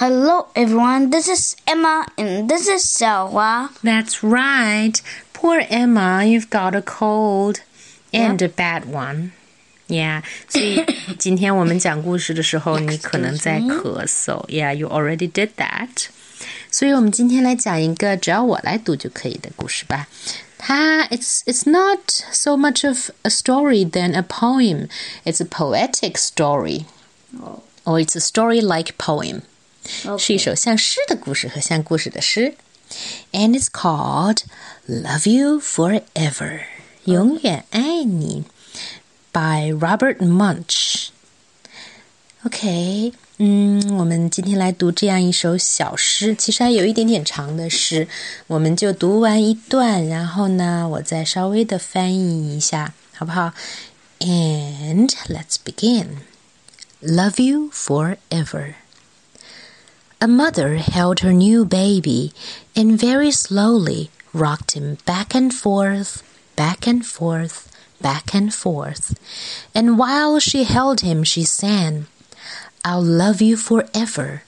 Hello, everyone. This is Emma, and this is Xiaohua. That's right. Poor Emma, you've got a cold and a bad one. Yeah，所以今天我们讲故事的时候，你可能在咳嗽。Yeah, you already did that. 所以我们今天来讲一个只要我来读就可以的故事吧。它 it's it's not so much of a story than a poem. It's a poetic story. Or it's a story like poem. 是一首像诗的故事和像故事的诗。And it's called Love You Forever. 永远爱你。by Robert Munch. OK，嗯，我们今天来读这样一首小诗，其实还有一点点长的诗，我们就读完一段，然后呢，我再稍微的翻译一下，好不好？And let's begin. Love you forever. A mother held her new baby and very slowly rocked him back and forth, back and forth, back and forth. And while she held him, she sang, I'll love you forever.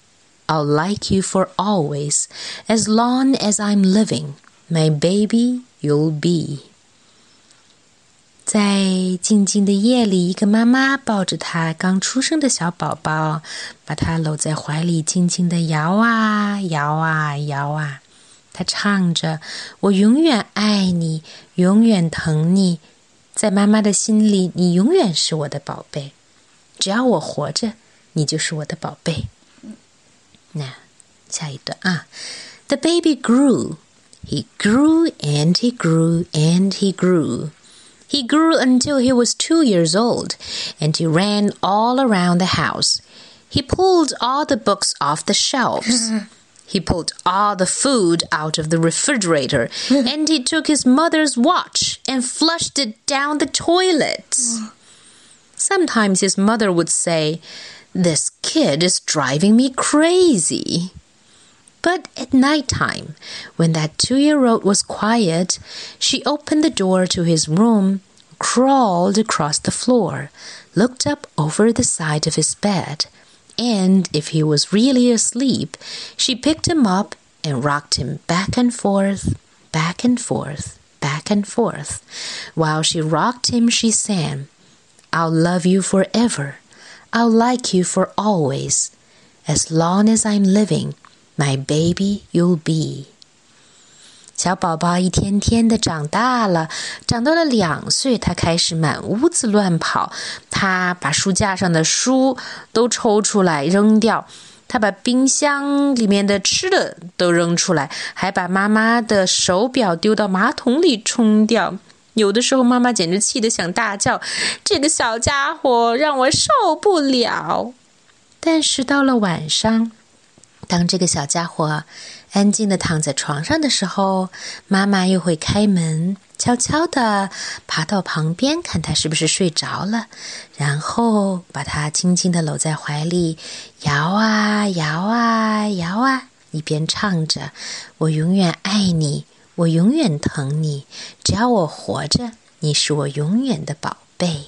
I'll like you for always. As long as I'm living, my baby you'll be. 在静静的夜里，一个妈妈抱着她刚出生的小宝宝，把他搂在怀里，静静地摇啊摇啊摇啊。她唱着：“我永远爱你，永远疼你。”在妈妈的心里，你永远是我的宝贝。只要我活着，你就是我的宝贝。那下一段啊，The baby grew, he grew and he grew and he grew. He grew until he was two years old, and he ran all around the house. He pulled all the books off the shelves. He pulled all the food out of the refrigerator and he took his mother's watch and flushed it down the toilet. Sometimes his mother would say, This kid is driving me crazy. But at night time, when that two year old was quiet, she opened the door to his room, crawled across the floor, looked up over the side of his bed, and if he was really asleep, she picked him up and rocked him back and forth, back and forth, back and forth. While she rocked him, she sang, I'll love you forever. I'll like you for always. As long as I'm living, my baby you'll be. 小宝宝一天天的长大了，长到了两岁，他开始满屋子乱跑。他把书架上的书都抽出来扔掉，他把冰箱里面的吃的都扔出来，还把妈妈的手表丢到马桶里冲掉。有的时候，妈妈简直气得想大叫：“这个小家伙让我受不了！”但是到了晚上，当这个小家伙安静的躺在床上的时候，妈妈又会开门，悄悄的爬到旁边，看他是不是睡着了，然后把他轻轻的搂在怀里，摇啊摇啊摇啊，一边唱着：“我永远爱你，我永远疼你，只要我活着，你是我永远的宝贝。”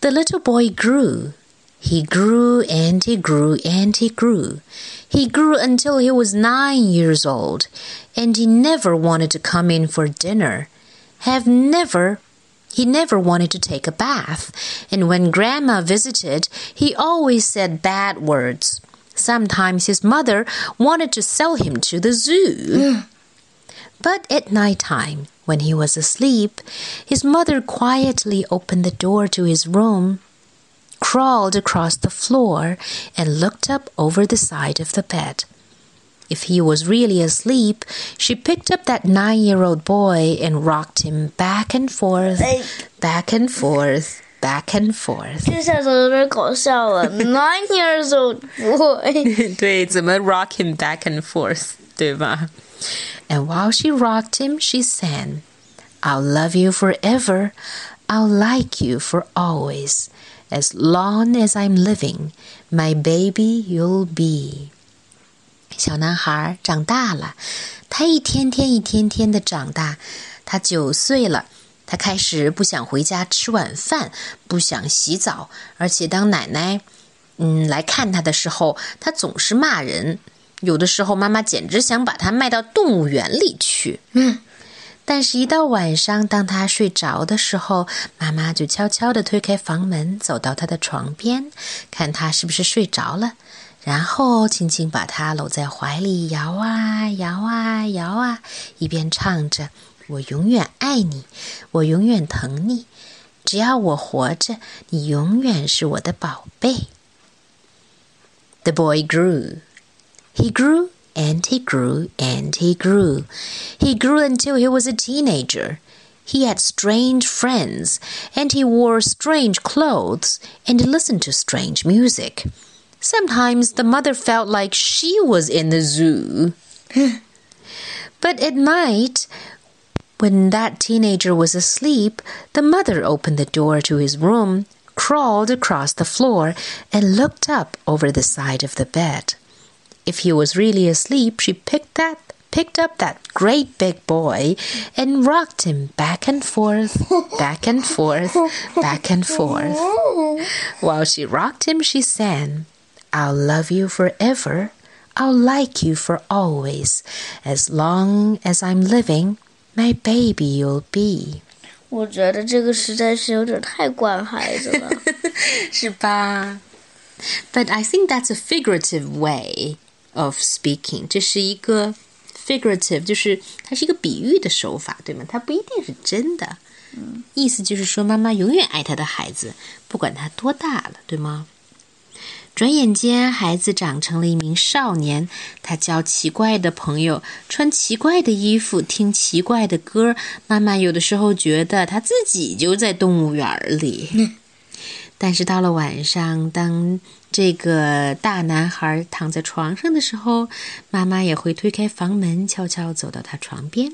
The little boy grew. He grew and he grew and he grew. He grew until he was nine years old, and he never wanted to come in for dinner. Have never he never wanted to take a bath, and when Grandma visited, he always said bad words. Sometimes his mother wanted to sell him to the zoo. but at night time, when he was asleep, his mother quietly opened the door to his room crawled across the floor and looked up over the side of the bed. If he was really asleep, she picked up that nine year old boy and rocked him back and forth, back and forth, back and forth. 这下子有点搞笑了，nine years old boy 对，怎么 rock him back and forth，对吧？And while she rocked him, she sang, "I'll love you forever, I'll like you for always." As long as I'm living, my baby you'll be。小男孩长大了，他一天天一天天的长大。他九岁了，他开始不想回家吃晚饭，不想洗澡，而且当奶奶嗯，来看他的时候，他总是骂人。有的时候，妈妈简直想把他卖到动物园里去。嗯，但是，一到晚上，当他睡着的时候，妈妈就悄悄地推开房门，走到他的床边，看他是不是睡着了，然后轻轻把他搂在怀里，摇啊摇啊摇啊，一边唱着：“我永远爱你，我永远疼你，只要我活着，你永远是我的宝贝。” The boy grew. He grew and he grew and he grew. He grew until he was a teenager. He had strange friends, and he wore strange clothes, and he listened to strange music. Sometimes the mother felt like she was in the zoo. but at night, when that teenager was asleep, the mother opened the door to his room, crawled across the floor, and looked up over the side of the bed. If he was really asleep, she picked that picked up that great big boy and rocked him back and forth, back and forth, back and forth. While she rocked him, she sang, I'll love you forever. I'll like you for always. As long as I'm living, my baby you'll be. 我觉得这个实在是有点太惯孩子了，是吧？But I think that's a figurative way of speaking，这是一个 figurative，就是它是一个比喻的手法，对吗？它不一定是真的。嗯，意思就是说，妈妈永远爱她的孩子，不管他多大了，对吗？转眼间，孩子长成了一名少年。他交奇怪的朋友，穿奇怪的衣服，听奇怪的歌。妈妈有的时候觉得他自己就在动物园里。但是到了晚上，当这个大男孩躺在床上的时候，妈妈也会推开房门，悄悄走到他床边。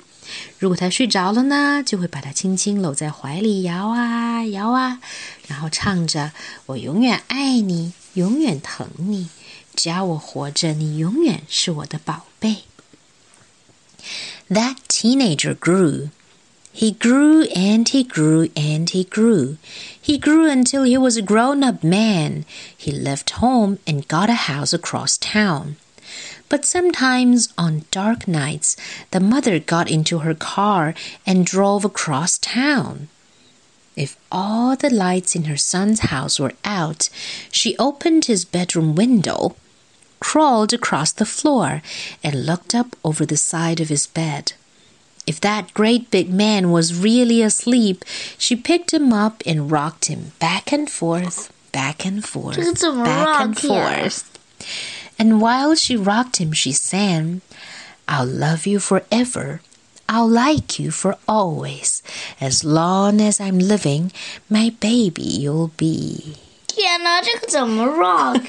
如果他睡着了呢，就会把他轻轻搂在怀里，摇啊摇啊，然后唱着：“我永远爱你。”永远疼你，只要我活着，你永远是我的宝贝。That teenager grew. He grew and he grew and he grew. He grew until he was a grown up man. He left home and got a house across town. But sometimes on dark nights, the mother got into her car and drove across town. If all the lights in her son's house were out, she opened his bedroom window, crawled across the floor, and looked up over the side of his bed. If that great big man was really asleep, she picked him up and rocked him back and forth, back and forth, back and forth. And while she rocked him, she sang, I'll love you forever. I'll like you for always. As long as I'm living, my baby you'll be. 天哪，这个怎么 rock？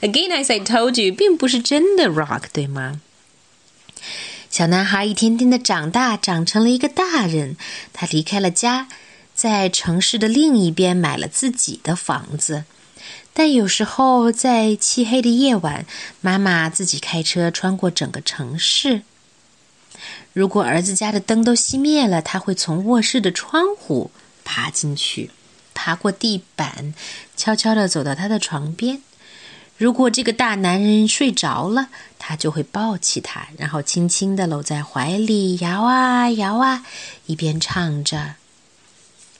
Again, as I told you，并不是真的 rock，对吗？ 小男孩一天天的长大，长成了一个大人。他离开了家，在城市的另一边买了自己的房子。但有时候在漆黑的夜晚，妈妈自己开车穿过整个城市。如果儿子家的灯都熄灭了，他会从卧室的窗户爬进去，爬过地板，悄悄地走到他的床边。如果这个大男人睡着了，他就会抱起他，然后轻轻地搂在怀里，摇啊摇啊，一边唱着：“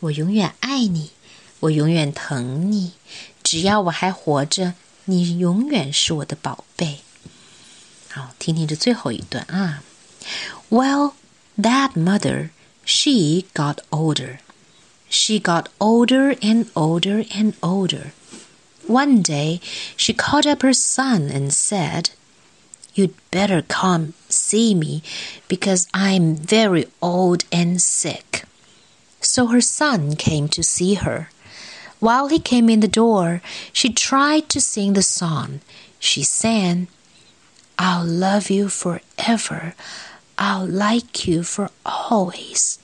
我永远爱你，我永远疼你，只要我还活着，你永远是我的宝贝。”好，听听这最后一段啊。Well, that mother, she got older. She got older and older and older. One day, she called up her son and said, You'd better come see me because I'm very old and sick. So her son came to see her. While he came in the door, she tried to sing the song. She sang, I'll love you forever. I'll like you for always.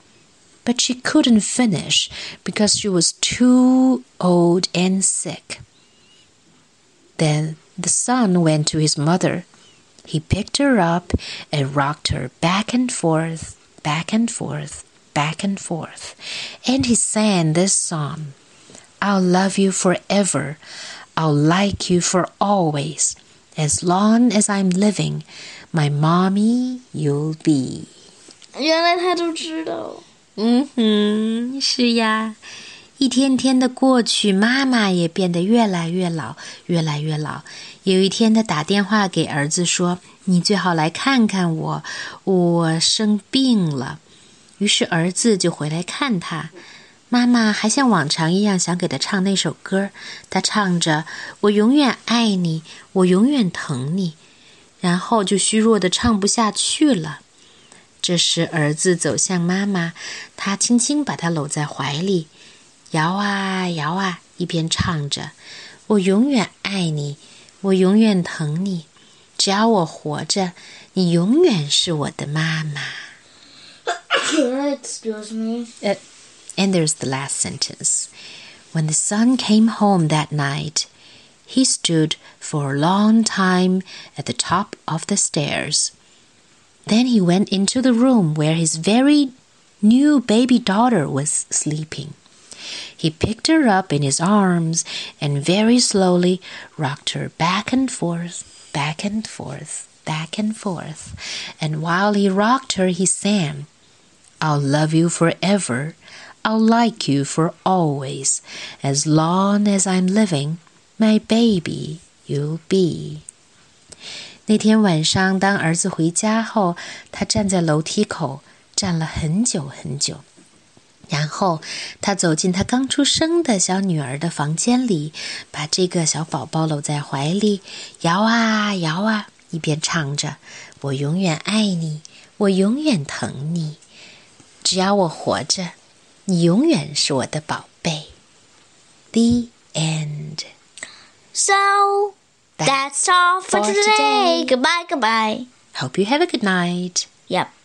But she couldn't finish because she was too old and sick. Then the son went to his mother. He picked her up and rocked her back and forth, back and forth, back and forth. And he sang this song I'll love you forever. I'll like you for always. As long as I'm living, my mommy you'll be. 原来他都知道。嗯哼，是呀。 一天天的过去，妈妈也变得越来越老，越来越老。有一天，他打电话给儿子说：“你最好来看看我，我生病了。”于是儿子就回来看他。妈妈还像往常一样想给他唱那首歌，他唱着：“我永远爱你，我永远疼你。”然后就虚弱的唱不下去了。这时，儿子走向妈妈，他轻轻把她搂在怀里。摇啊摇啊，一边唱着：“我永远爱你，我永远疼你，只要我活着，你永远是我的妈妈。” Excuse me. Uh, and there's the last sentence. When the son came home that night, he stood for a long time at the top of the stairs. Then he went into the room where his very new baby daughter was sleeping. He picked her up in his arms and very slowly rocked her back and forth, back and forth, back and forth. And while he rocked her, he sang, I'll love you forever. I'll like you for always. As long as I'm living, my baby you'll be. 那天晚上，当儿子回家后，他站在楼梯口，站了很久很久。 然后他走进他刚出生的小女儿的房间里，把这个小宝宝搂在怀里，摇啊摇啊，一边唱着：“我永远爱你，我永远疼你，只要我活着，你永远是我的宝贝。” The end. So that's all for today. Goodbye, goodbye. Hope you have a good night. Yep.